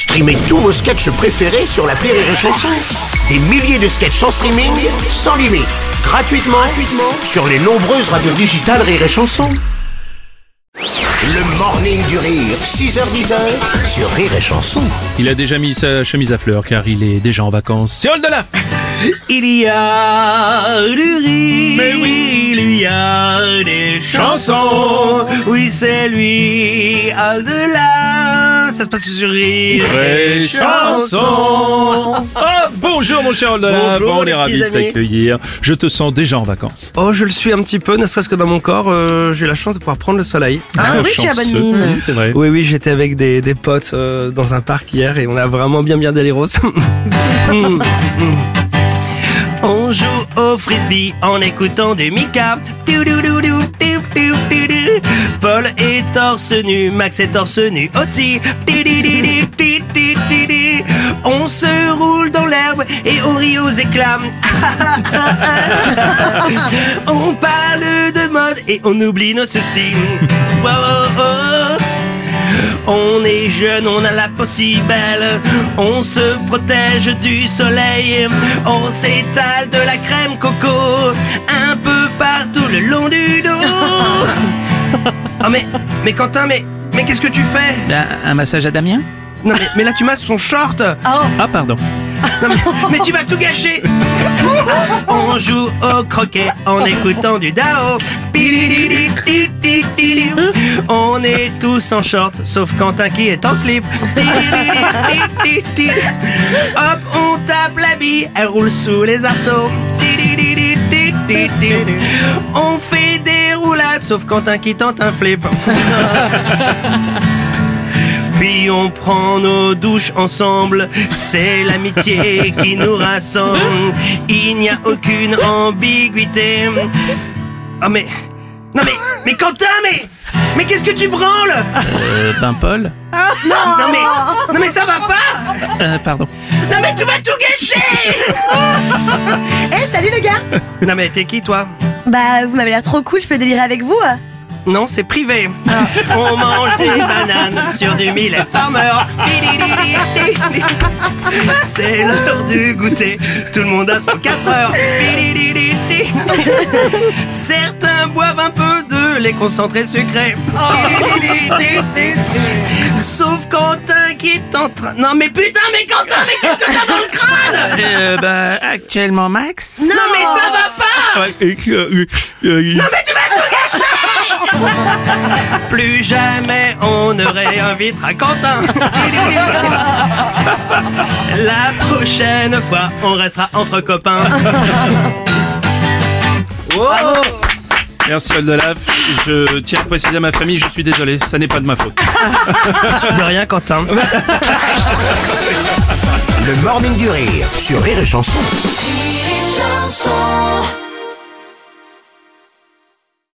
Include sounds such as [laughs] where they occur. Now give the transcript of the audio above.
Streamez tous vos sketchs préférés sur la Rire et Chanson. Des milliers de sketchs en streaming, sans limite, gratuitement, gratuitement sur les nombreuses radios digitales Rire et Chanson. Le morning du rire, 6h10 sur Rire et Chanson. Il a déjà mis sa chemise à fleurs car il est déjà en vacances. C'est Oldelaf Il y a du rire. Mais oui, y a des chansons. Oui, c'est lui, Aldelaf. Ça se passe sur Rire et Chanson. Ah, bonjour mon cher Oldelaf, Bonjour, on les est ravis de t'accueillir. Je te sens déjà en vacances. Oh, je le suis un petit peu, ne serait-ce que dans mon corps. euh, J'ai eu la chance de pouvoir prendre le soleil. Ah oui, tu as bonne mine. Oui, C'est vrai. Oui, oui, j'étais avec des, des potes euh, dans un parc hier et on a vraiment bien bien déliros. [laughs] Mm, mm. On joue au frisbee en écoutant du Mika. Paul est torse nu, Max est torse nu aussi. On se roule dans l'herbe et on rit aux éclats. [laughs] on parle de mode et on oublie nos soucis. Oh, oh. On est jeune, on a la peau si belle, on se protège du soleil, on s'étale de la crème coco un peu partout le long du dos. Oh [laughs] mais, mais Quentin, mais, mais qu'est-ce que tu fais? Ben, un massage à Damien? Non mais, mais là tu masses son short. Ah pardon. Non mais, mais tu vas tout gâcher. [laughs] On joue au croquet en écoutant du Dao. On est tous en short Sauf Quentin qui est en slip. [laughs] Hop on tape la bille Elle roule sous les arceaux. On fait des roulades Sauf Quentin qui tente un flip [laughs] puis on prend nos douches ensemble, c'est l'amitié qui nous rassemble. Il n'y a aucune ambiguïté. Ah mais... Non mais... Mais Quentin, mais... Mais qu'est-ce que tu branles? Euh, ben Paul. Non mais... Non mais ça va pas! Euh, pardon. Non mais tu vas tout gâcher! Eh, salut les gars! Non mais t'es qui toi? Bah, vous m'avez l'air trop cool, je peux délirer avec vous Non, c'est privé. On mange des [laughs] bananes sur du millet farmer. C'est l'heure du goûter. Tout le monde a son 4 heures. [laughs] Certains boivent un peu de lait concentré sucré. Sauf Quentin qui est en train. Non mais putain, mais Quentin, mais qu'est-ce que t'as dans le crâne? Euh, ben, actuellement Max? Non mais ça va pas Non mais [laughs] Plus jamais on ne réinvitera Quentin [laughs] La prochaine fois on restera entre copains [laughs] Merci Oldelaf. Je tiens à préciser à ma famille, je suis désolé, ça n'est pas de ma faute. De rien Quentin Le morning du rire sur Rire et Chanson. Rire et chanson